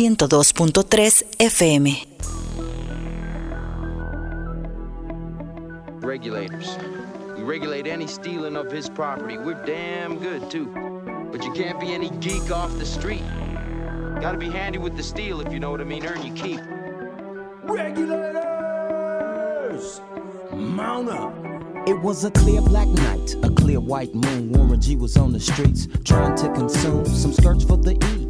102.3 FM. regulators. We regulate any stealing of his property. We're damn good, too. But you can't be any geek off the street. Gotta be handy with the steel, if you know what I mean. Earn your keep. Regulators! Mount up! It was a clear black night, a clear white moon. Warren G was on the streets trying to consume some skirts for the E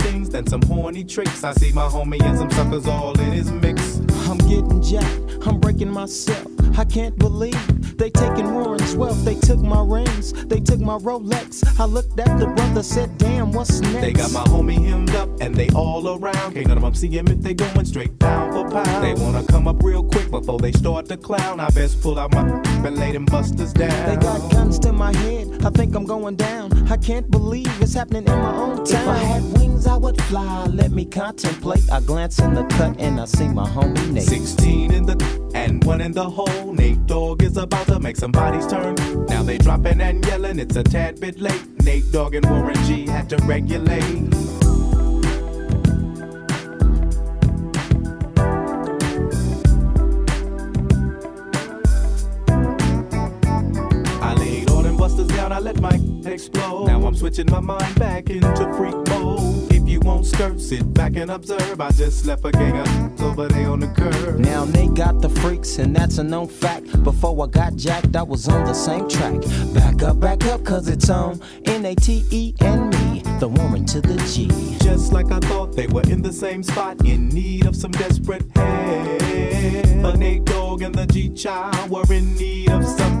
things than some horny tricks. I see my homie and some suckers all in his mix. I'm getting jacked, I'm breaking myself. I can't believe they taking Warren's wealth. They took my rings, they took my Rolex. I looked at the brother, said, damn, what's next? They got my homie hemmed up and they all around. Can't none of them see him if they going straight down for pound. They wanna come up real quick before they start to clown. I best pull out my and lay them busters down. They got guns to my head, I think I'm going down. I can't believe it's happening in my own town. If I had wings, I would fly. Let me contemplate. I glance in the cut and I see my homie Nate. 16 in the and one in the hole. Nate Dogg is about to make some bodies turn. Now they dropping and yelling, it's a tad bit late. Nate Dogg and Warren G had to regulate. I let my explode. Now I'm switching my mind back into freak mode. Won't skirt, sit back and observe. I just left a gang of over there on the curb. Now they got the freaks, and that's a known fact. Before I got jacked, I was on the same track. Back up, back up, cause it's on N A T E and me, the woman to the G. Just like I thought they were in the same spot, in need of some desperate help. But Nate Dogg and the G Child were in need of something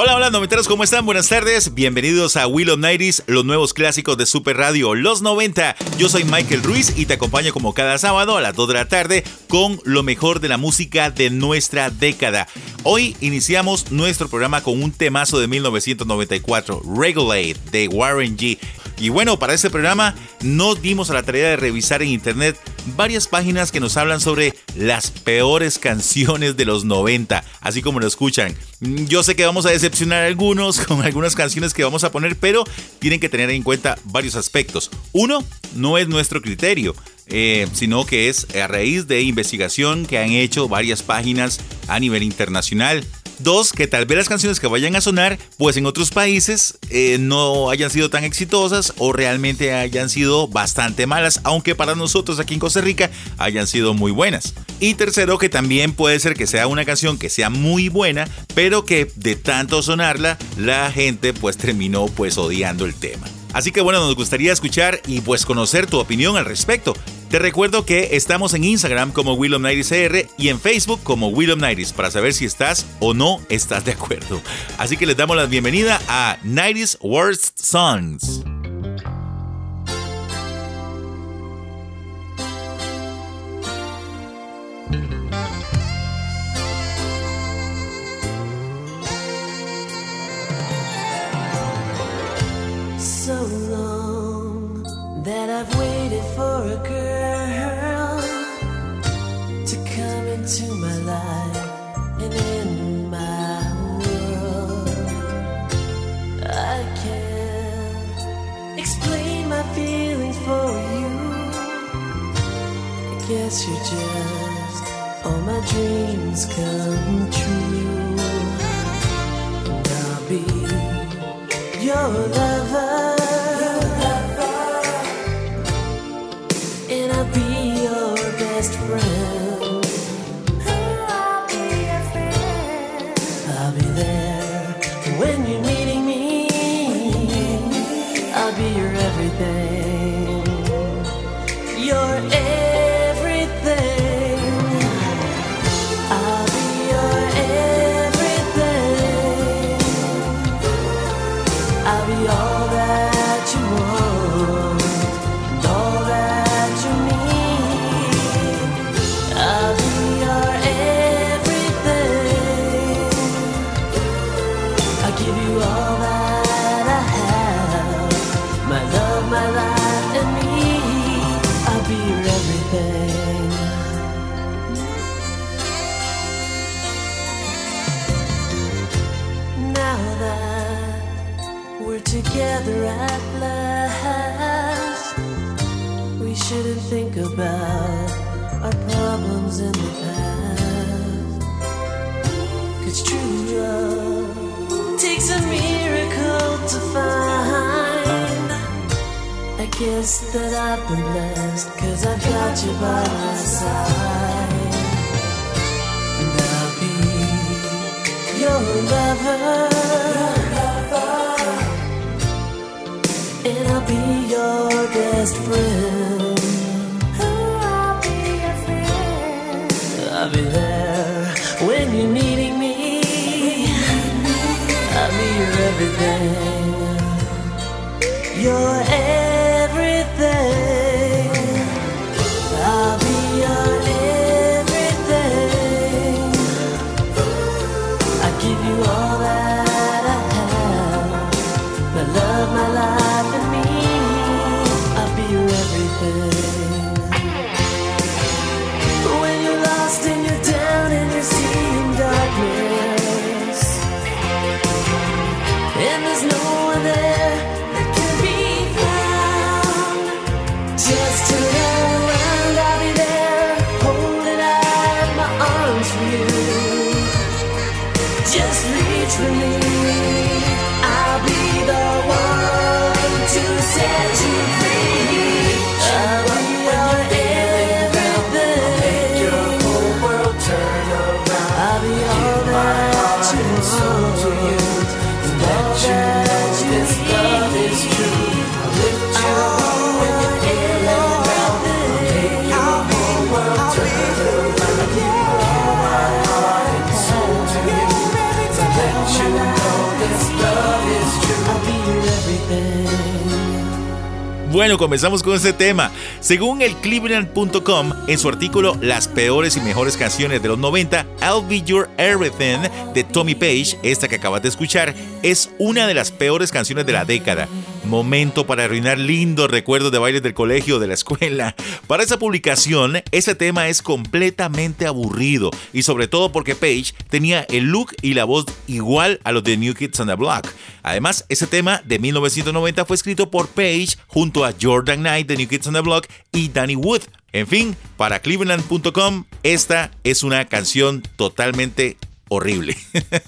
Hola, hola, noventeros, ¿cómo están? Buenas tardes. Bienvenidos a Will of los nuevos clásicos de Super Radio, los 90. Yo soy Michael Ruiz y te acompaño como cada sábado a las 2 de la tarde con lo mejor de la música de nuestra década. Hoy iniciamos nuestro programa con un temazo de 1994, Regulate, de Warren G. Y bueno, para este programa nos dimos a la tarea de revisar en internet varias páginas que nos hablan sobre las peores canciones de los 90, así como lo escuchan. Yo sé que vamos a decepcionar a algunos con algunas canciones que vamos a poner, pero tienen que tener en cuenta varios aspectos. Uno, no es nuestro criterio. eh, sino que es a raíz de investigación que han hecho varias páginas a nivel internacional. Dos, que tal vez las canciones que vayan a sonar, pues en otros países eh, no hayan sido tan exitosas o realmente hayan sido bastante malas, aunque para nosotros aquí en Costa Rica hayan sido muy buenas. Y tercero, que también puede ser que sea una canción que sea muy buena, pero que de tanto sonarla, la gente pues terminó pues odiando el tema. Así que bueno, nos gustaría escuchar y pues conocer tu opinión al respecto. Te recuerdo que estamos en Instagram como Willom CR y en Facebook como Willom Nighties para saber si estás o no estás de acuerdo. Así que les damos la bienvenida a 90 Worst Songs. everything. Now that we're together at last, we shouldn't think about our problems in the past. Cause true love. Guess that I've been blessed, cause I've got you by my side. And I'll be your lover. And I'll be your best friend. I'll be there when you're needing me. I'll be your everything. Your Just reach for me. Bueno, comenzamos con este tema. Según el Cleveland.com, en su artículo Las peores y mejores canciones de los 90, I'll Be Your Everything de Tommy Page, esta que acabas de escuchar, es una de las peores canciones de la década. Momento para arruinar lindos recuerdos de bailes del colegio o de la escuela. Para esa publicación, ese tema es completamente aburrido y sobre todo porque Page tenía el look y la voz igual a los de New Kids on the Block. Además, ese tema de 1990 fue escrito por Page junto a Jordan Knight de New Kids on the Block y Danny Wood. En fin, para cleveland.com, esta es una canción totalmente horrible.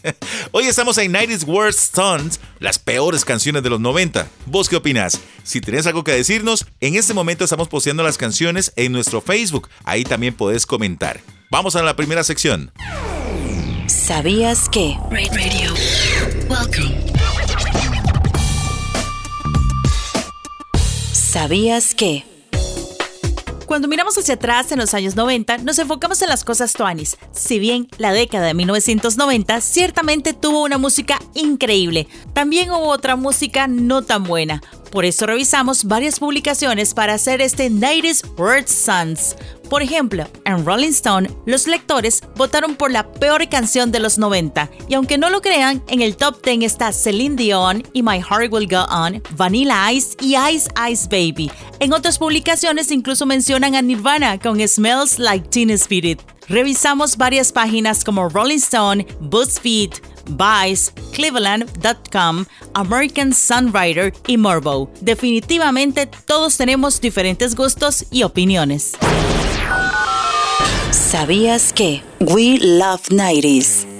Hoy estamos en 90s Worst Songs, las peores canciones de los 90. ¿Vos qué opinas? Si tenés algo que decirnos, en este momento estamos posteando las canciones en nuestro Facebook. Ahí también podés comentar. Vamos a la primera sección. ¿Sabías que? Radio. Welcome. ¿Sabías que? Cuando miramos hacia atrás en los años 90, nos enfocamos en las cosas tuanis. Si bien la década de 1990 ciertamente tuvo una música increíble, también hubo otra música no tan buena. Por eso revisamos varias publicaciones para hacer este 90s Word Sons. Por ejemplo, en Rolling Stone, los lectores votaron por la peor canción de los 90, y aunque no lo crean, en el top 10 está Celine Dion y My Heart Will Go On, Vanilla Ice y Ice Ice Baby. En otras publicaciones incluso mencionan a Nirvana con Smells Like Teen Spirit. Revisamos varias páginas como Rolling Stone, BuzzFeed, Vice, Cleveland.com, American Sunwriter y Morbo. Definitivamente todos tenemos diferentes gustos y opiniones. ¿Sabías que? We Love 90s.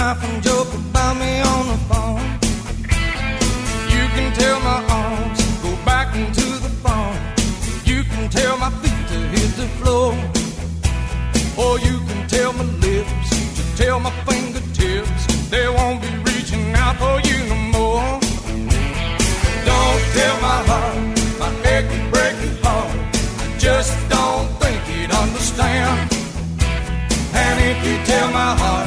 Laugh and joke about me on the phone. You can tell my arms go back into the phone. You can tell my feet to hit the floor. Or you can tell my lips to tell my fingertips they won't be reaching out for you no more. Don't tell my heart, my achy breaky heart. I just don't think he'd understand. And if you tell my heart,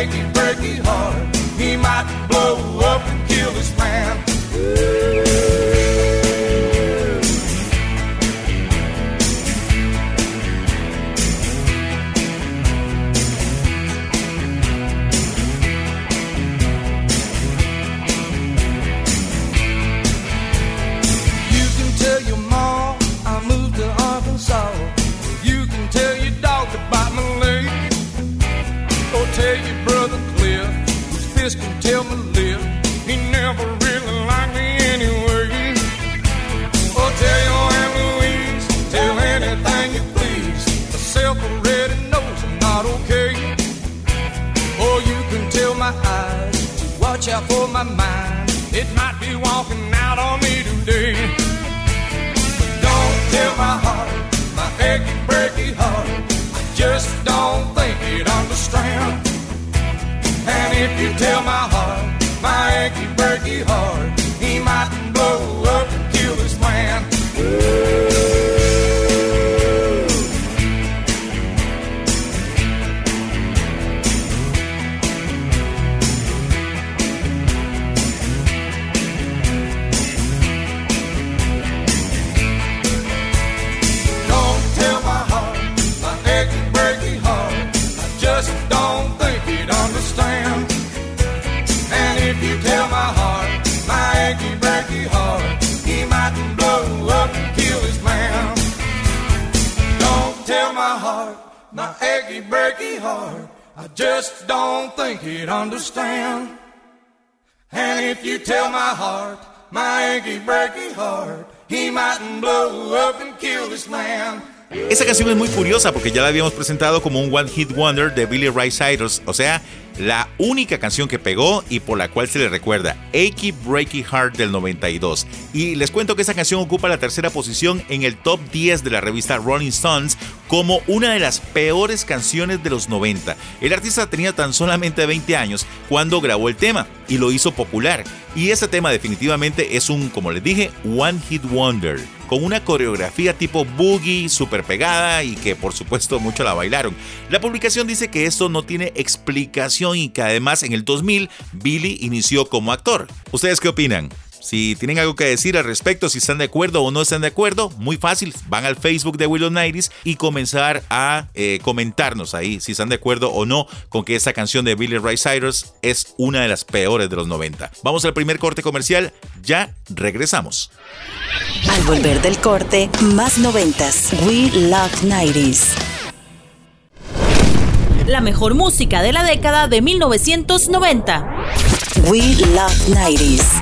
achy breaky heart, he might blow achy breaky heart. I just don't think it understand. And if you tell my heart, I just don't think he'd understand. And if you tell my heart, my breaky heart, he mightn't blow up and kill. Esa canción es muy curiosa porque ya la habíamos presentado como un One Hit Wonder de Billy Ray Cyrus, o sea, la única canción que pegó y por la cual se le recuerda, Achy Breaky Heart del 92. Y les cuento que esa canción ocupa la tercera posición en el top 10 de la revista Rolling Stones como una de las peores canciones de los 90. El artista tenía tan solamente 20 años cuando grabó el tema y lo hizo popular. Y ese tema definitivamente es un, como les dije, One Hit Wonder. con una coreografía tipo boogie super pegada y que por supuesto mucho la bailaron. La publicación dice que esto no tiene explicación y que además en el 2000 Billy inició como actor. ¿Ustedes qué opinan? Si tienen algo que decir al respecto, si están de acuerdo o no están de acuerdo, muy fácil, van al Facebook de Willow Nighties y comenzar a eh, comentarnos ahí si están de acuerdo o no con que esta canción de Billy Ray Cyrus es una de las peores de los 90. Vamos al primer corte comercial, ya regresamos. Al volver del corte, más noventas. We Love 90s. La mejor música de la década de 1990. We Love 90s.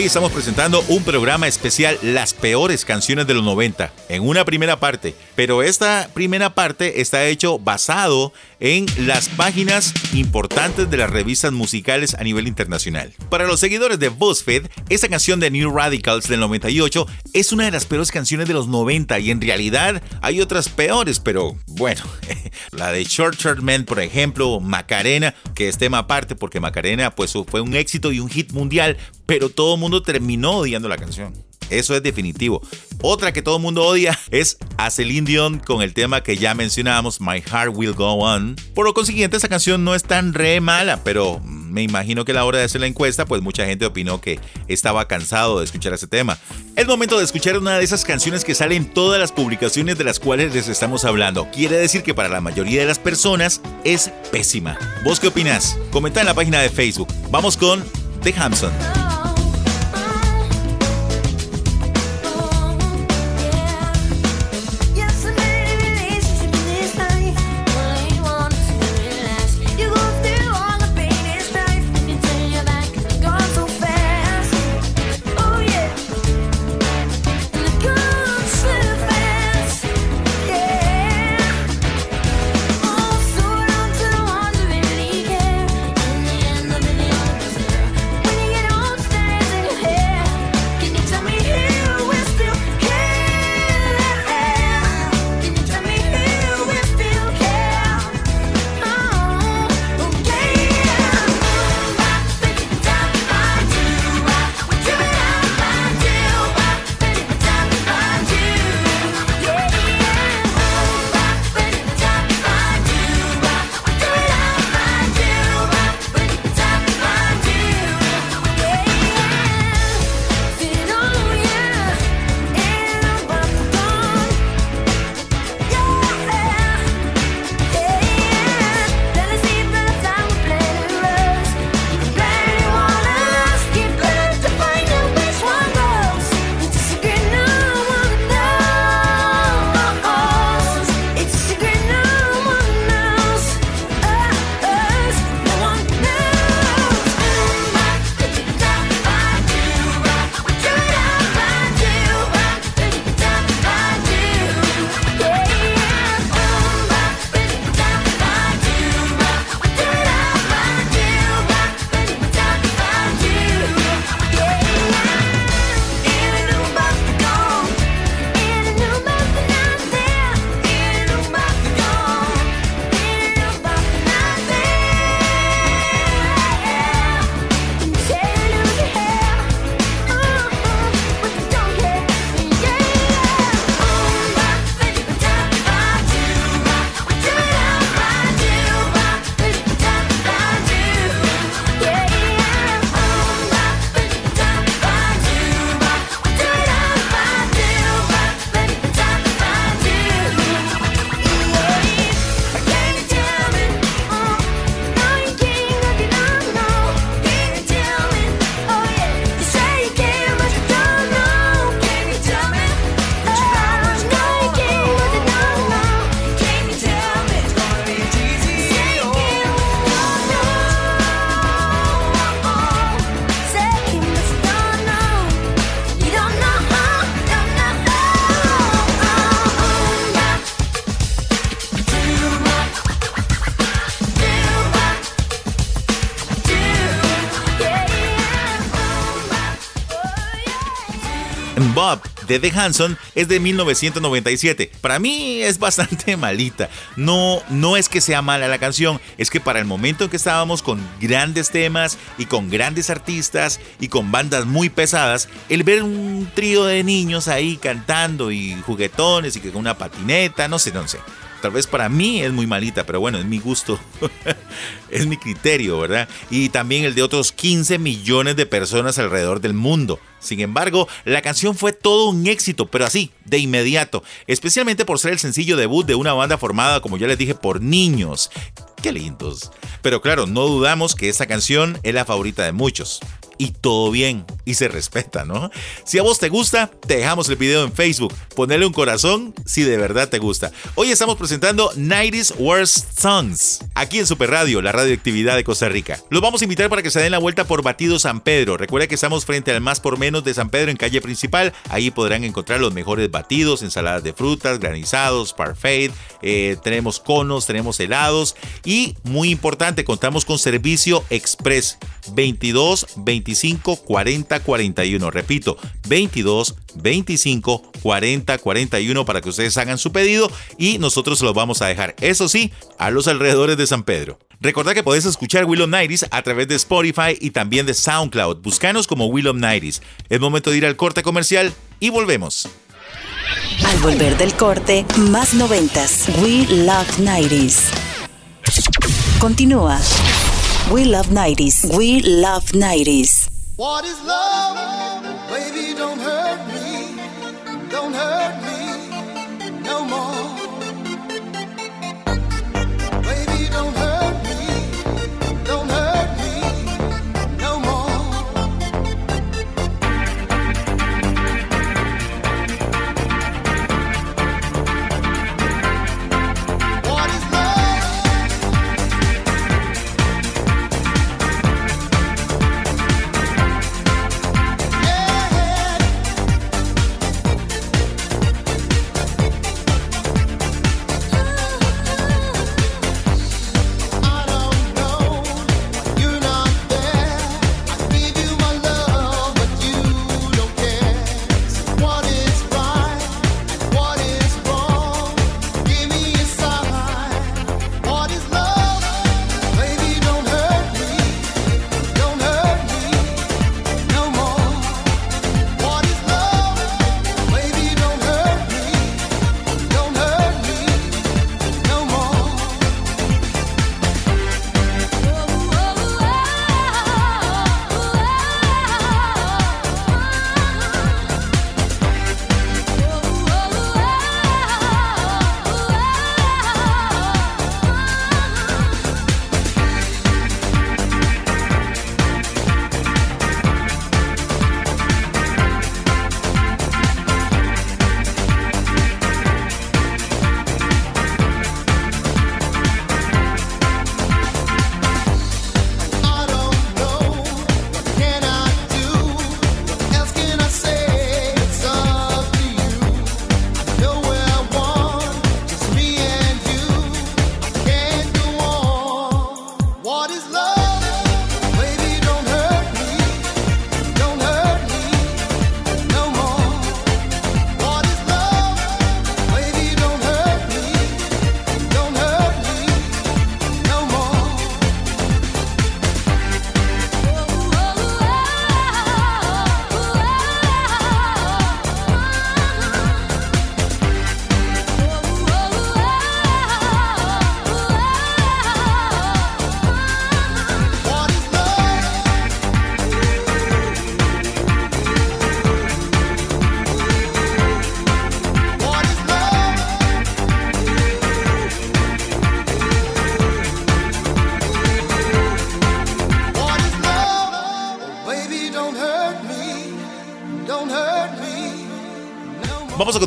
Hoy estamos presentando un programa especial Las peores canciones de los 90 en una primera parte, pero esta primera parte está hecho basado en las páginas importantes de las revistas musicales a nivel internacional. Para los seguidores de BuzzFeed, esta canción de New Radicals del 98 es una de las peores canciones de los 90 y en realidad hay otras peores, pero bueno, la de Short Short Man, por ejemplo, Macarena, que es tema aparte porque Macarena pues fue un éxito y un hit mundial, pero todo el mundo terminó odiando la canción. Eso es definitivo. Otra que todo el mundo odia es a Celine Dion con el tema que ya mencionábamos, My Heart Will Go On. Por lo consiguiente, esa canción no es tan re mala, pero me imagino que a la hora de hacer la encuesta, pues mucha gente opinó que estaba cansado de escuchar ese tema. Es momento de escuchar una de esas canciones que salen en todas las publicaciones de las cuales les estamos hablando. Quiere decir que para la mayoría de las personas es pésima. ¿Vos qué opinás? Comenta en la página de Facebook. Vamos con The Hampson. De The Hanson es de 1997. Para mí es bastante malita. No, no es que sea mala la canción, es que para el momento en que estábamos con grandes temas y con grandes artistas y con bandas muy pesadas, el ver un trío de niños ahí cantando y juguetones y que con una patineta, no sé, no sé. Tal vez para mí es muy malita, pero bueno, es mi gusto, es mi criterio, ¿verdad? Y también el de otros 15 millones de personas alrededor del mundo. Sin embargo, la canción fue todo un éxito, pero así, de inmediato, especialmente por ser el sencillo debut de una banda formada, como ya les dije, por niños. Qué lindos. Pero claro, no dudamos que esta canción es la favorita de muchos. Y todo bien y se respeta, ¿no? Si a vos te gusta, te dejamos el video en Facebook. Ponele un corazón si de verdad te gusta. Hoy estamos presentando 90s Worst Songs aquí en Super Radio, la radioactividad de Costa Rica. Los vamos a invitar para que se den la vuelta por Batido San Pedro. Recuerda que estamos frente al más por menos de San Pedro en calle principal. Ahí podrán encontrar los mejores batidos, ensaladas de frutas, granizados, parfait. Eh, tenemos conos, tenemos helados y muy importante, contamos con servicio express 22 25 40 41. Repito, 22 25 40 41 para que ustedes hagan su pedido y nosotros se los vamos a dejar, eso sí, a los alrededores de San Pedro. Recordad que podés escuchar Will of Nighties a través de Spotify y también de SoundCloud. Buscanos como Will of Nighties. Es momento de ir al corte comercial y volvemos. Al volver del corte, más noventas. We Love 90s. Continúa. We Love 90s. We Love 90s. What is love? Baby, don't hurt me. Don't hurt me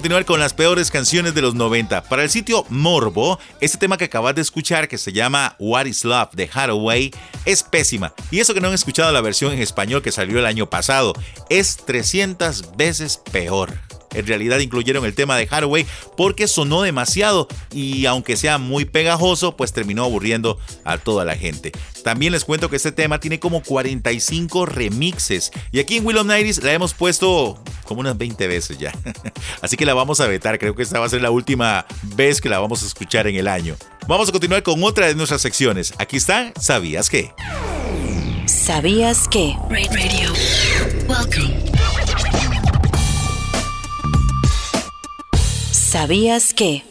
continuar con las peores canciones de los 90. Para el sitio Morbo, este tema que acabas de escuchar, que se llama What is Love de Hathaway, es pésima. Y eso que no han escuchado la versión en español que salió el año pasado, es 300 veces peor. En realidad incluyeron el tema de Hathaway porque sonó demasiado y aunque sea muy pegajoso, pues terminó aburriendo a toda la gente. También les cuento que este tema tiene como 45 remixes y aquí en Will of Nighties la hemos puesto como unas 20 veces ya. Así que la vamos a vetar, creo que esta va a ser la última vez que la vamos a escuchar en el año. Vamos a continuar con otra de nuestras secciones. Aquí está, ¿sabías qué? ¿Sabías que? Rain Radio. Welcome. ¿Sabías que?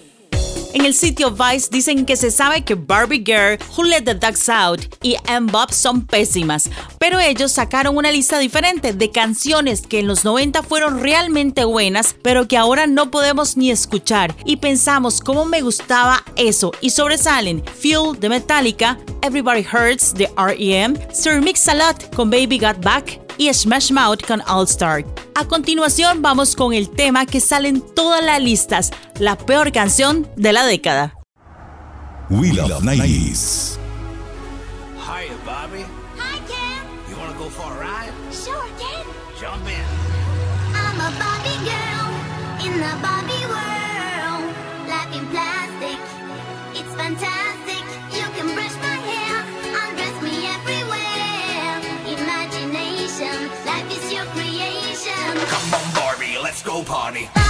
En el sitio Vice dicen que se sabe que Barbie Girl, Who Let the Dogs Out y Bob son pésimas, pero ellos sacaron una lista diferente de canciones que en los 90 fueron realmente buenas, pero que ahora no podemos ni escuchar. Y pensamos cómo me gustaba eso y sobresalen Fuel de Metallica, Everybody Hurts de REM, Sir Mix a Lot con Baby Got Back y Smash Mouth con All Star. A continuación vamos con el tema que sale en todas las listas, la peor canción de la década. We Love 90s. Hiya, Bobby. Hi, Ken. You wanna go for a ride? Sure, Ken. Jump in. I'm a Barbie girl in the Barbie party.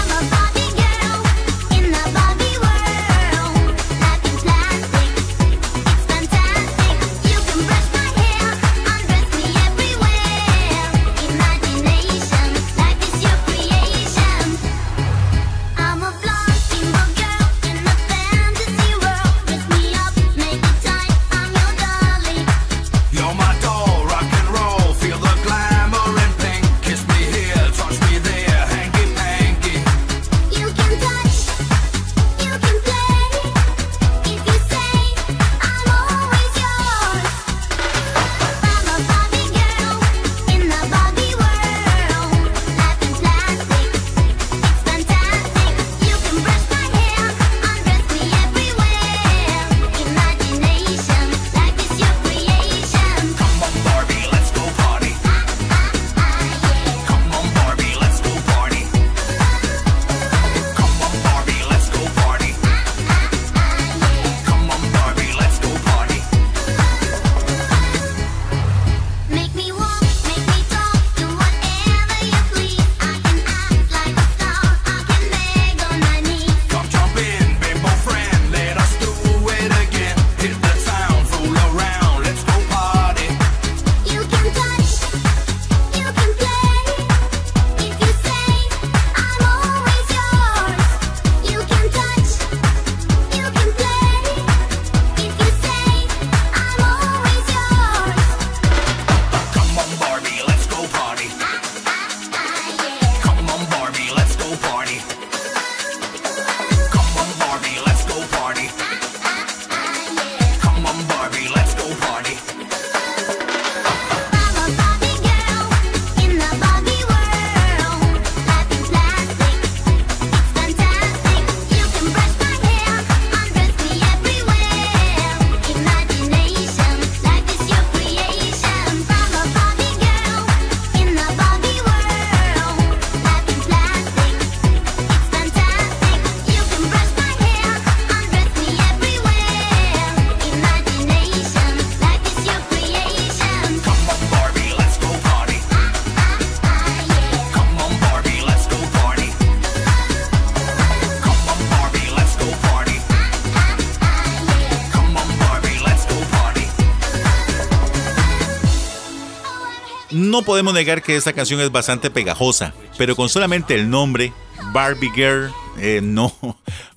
No podemos negar que esta canción es bastante pegajosa, pero con solamente el nombre, Barbie Girl, eh, no,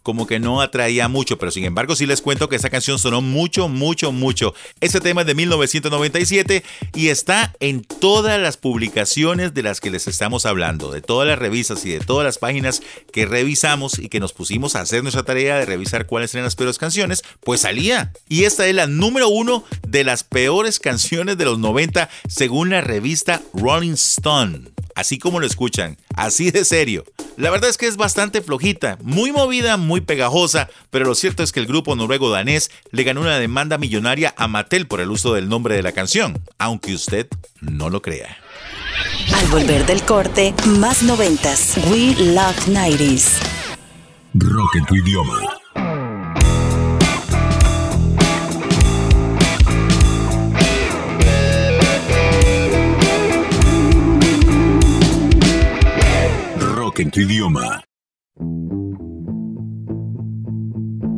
como que no atraía mucho, pero sin embargo sí les cuento que esta canción sonó mucho, mucho, mucho. Este tema es de 1997 y está en todas las publicaciones de las que les estamos hablando, de todas las revistas y de todas las páginas que revisamos y que nos pusimos a hacer nuestra tarea de revisar cuáles eran las peores canciones, pues salía. Y esta es la número uno de las peores canciones de los 90 según la revista Rolling Stone. Así como lo escuchan, así de serio. La verdad es que es bastante flojita, muy movida, muy pegajosa, pero lo cierto es que el grupo noruego danés le ganó una demanda millonaria a Mattel por el uso del nombre de la canción, aunque usted no lo crea. Al volver del corte, más noventas. We Love 90s. Rock en tu idioma. Rock en tu idioma.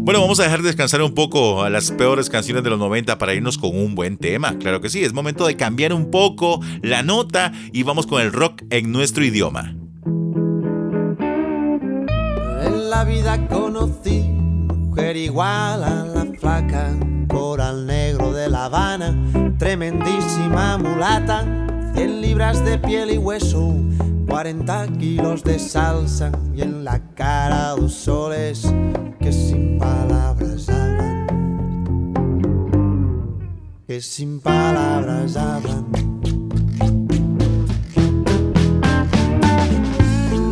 Bueno, vamos a dejar descansar un poco a las peores canciones de los 90 para irnos con un buen tema. Claro que sí, es momento de cambiar un poco la nota y vamos con el rock en nuestro idioma. En la vida conocí mujer igual a la flaca, coral negro de La Habana, tremendísima mulata, 100 libras de piel y hueso, 40 kilos de salsa y en la cara dos soles que sin palabras hablan, que sin palabras hablan.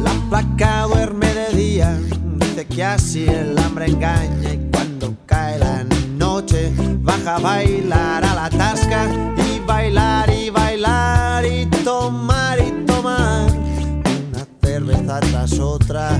La placa duerme de día, dice que así el hambre engaña y cuando cae la noche baja a bailar a la tasca y bailar y bailar y tomar y tomar una cerveza tras otra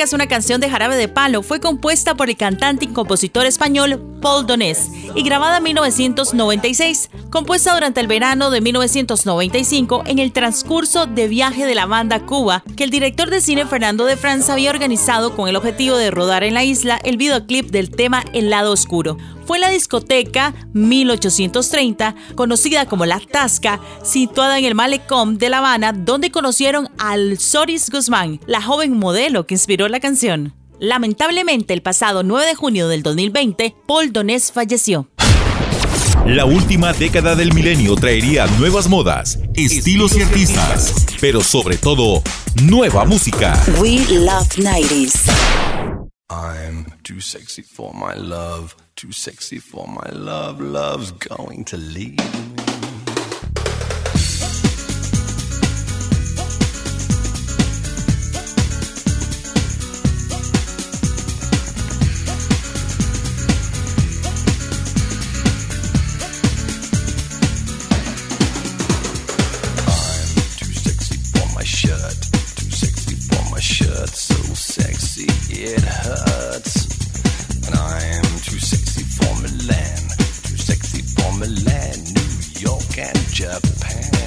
Es una canción de Jarabe de Palo. Fue compuesta por el cantante y compositor español Paul Donés y grabada en 1996, compuesta durante el verano de 1995 en el transcurso de viaje de la banda Cuba, que el director de cine Fernando de Franza había organizado con el objetivo de rodar en la isla el videoclip del tema El lado oscuro. Fue la discoteca 1830, conocida como La Tasca, situada en el malecón de La Habana, donde conocieron al Soris Guzmán, la joven modelo que inspiró la canción. Lamentablemente, el pasado 9 de junio del 2020, Paul Donés falleció. La última década del milenio traería nuevas modas, estilos y artistas, pero sobre todo, nueva música. We love 90s. I'm too sexy for my love, too sexy for my love, love's going to leave me. It hurts. And I am too sexy for Milan, too sexy for Milan, New York and Japan.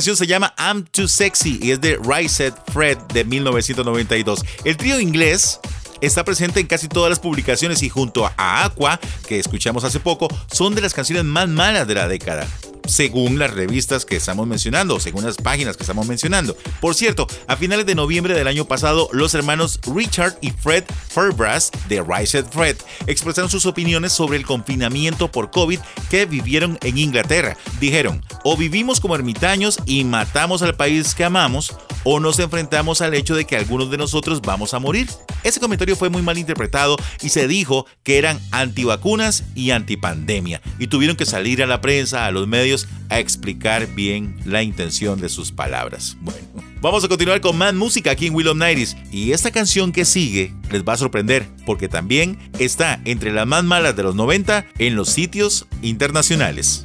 Canción se llama I'm Too Sexy y es de Rise Fred de 1992. El trío inglés está presente en casi todas las publicaciones y junto a Aqua, que escuchamos hace poco, son de las canciones más malas de la década. Según las revistas que estamos mencionando, según las páginas que estamos mencionando. Por cierto, a finales de noviembre del año pasado, los hermanos Richard y Fred Fairbrass de Rise Fred expresaron sus opiniones sobre el confinamiento por COVID que vivieron en Inglaterra. Dijeron, o vivimos como ermitaños y matamos al país que amamos, o nos enfrentamos al hecho de que algunos de nosotros vamos a morir. Ese comentario fue muy mal interpretado y se dijo que eran antivacunas y antipandemia y tuvieron que salir a la prensa, a los medios, a explicar bien la intención de sus palabras. Bueno, vamos a continuar con más música aquí en Willow Nighties y esta canción que sigue les va a sorprender porque también está entre las más malas de los 90 en los sitios internacionales.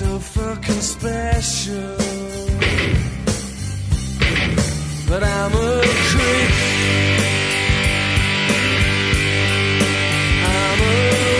So fucking special. But I'm a creep. I'm a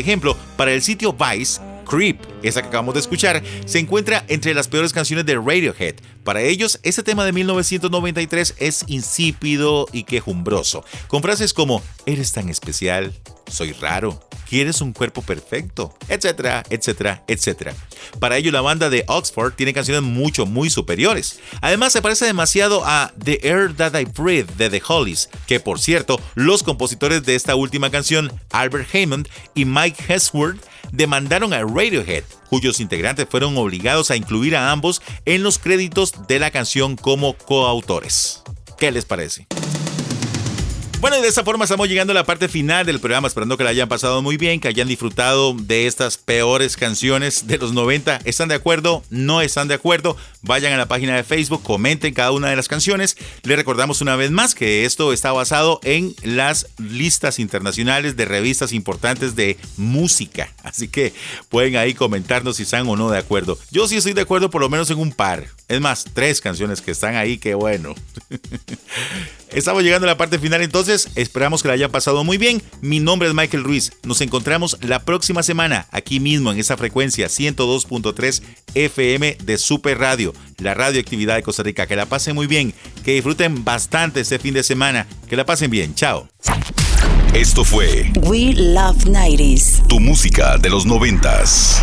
ejemplo, para el sitio Vice, Creep, esa que acabamos de escuchar, se encuentra entre las peores canciones de Radiohead. Para ellos, este tema de 1993 es insípido y quejumbroso, con frases como Eres tan especial, soy raro, quieres un cuerpo perfecto, etcétera, etcétera, etcétera. Para ello, la banda de Oxford tiene canciones mucho, muy superiores. Además, se parece demasiado a The Air That I Breathe de The Hollies, que por cierto, los compositores de esta última canción, Albert Hammond y Mike Hesworth, demandaron a Radiohead, cuyos integrantes fueron obligados a incluir a ambos en los créditos de la canción como coautores. ¿Qué les parece? Bueno, y de esa forma estamos llegando a la parte final del programa, esperando que la hayan pasado muy bien, que hayan disfrutado de estas peores canciones de los 90. ¿Están de acuerdo? ¿No están de acuerdo? Vayan a la página de Facebook, comenten cada una de las canciones. Les recordamos una vez más que esto está basado en las listas internacionales de revistas importantes de música. Así que pueden ahí comentarnos si están o no de acuerdo. Yo sí estoy de acuerdo por lo menos en un par. Es más, tres canciones que están ahí, qué bueno. Estamos llegando a la parte final entonces, esperamos que la hayan pasado muy bien. Mi nombre es Michael Ruiz, nos encontramos la próxima semana aquí mismo en esa frecuencia 102.3 FM de Super Radio, la radioactividad de Costa Rica. Que la pasen muy bien, que disfruten bastante este fin de semana, que la pasen bien, chao. Esto fue We Love 90s. Tu música de los noventas.